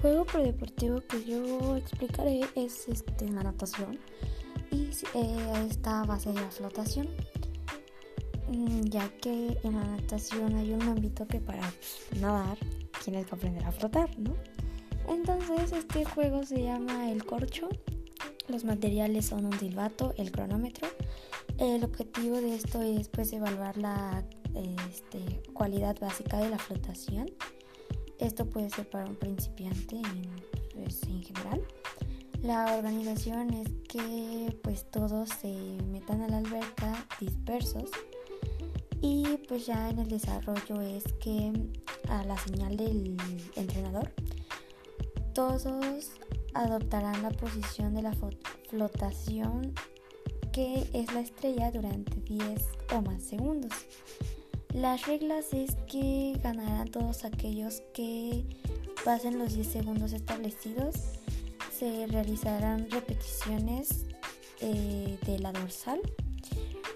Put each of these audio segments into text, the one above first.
juego predeportivo que yo explicaré es este, la natación y eh, esta base de la flotación, mm, ya que en la natación hay un ámbito que para pues, nadar tienes que aprender a flotar, ¿no? Entonces este juego se llama el corcho, los materiales son un silbato, el cronómetro. El objetivo de esto es pues evaluar la este, cualidad básica de la flotación. Esto puede ser para un principiante en, pues, en general. La organización es que pues todos se metan a la alberca dispersos y pues ya en el desarrollo es que a la señal del entrenador todos adoptarán la posición de la flotación que es la estrella durante 10 o más segundos. Las reglas es que ganarán todos aquellos que pasen los 10 segundos establecidos. Se realizarán repeticiones eh, de la dorsal.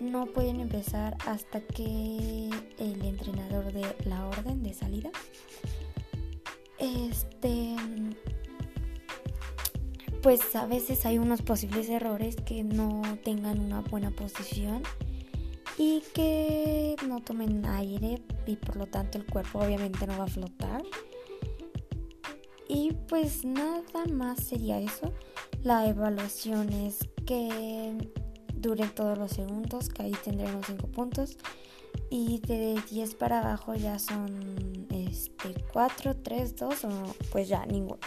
No pueden empezar hasta que el entrenador dé la orden de salida. Este pues a veces hay unos posibles errores que no tengan una buena posición y que no tomen aire y por lo tanto el cuerpo obviamente no va a flotar. Y pues nada más sería eso. La evaluación es que dure todos los segundos, que ahí tendremos 5 puntos. Y de 10 para abajo ya son este 4, 3, 2 o pues ya ninguno.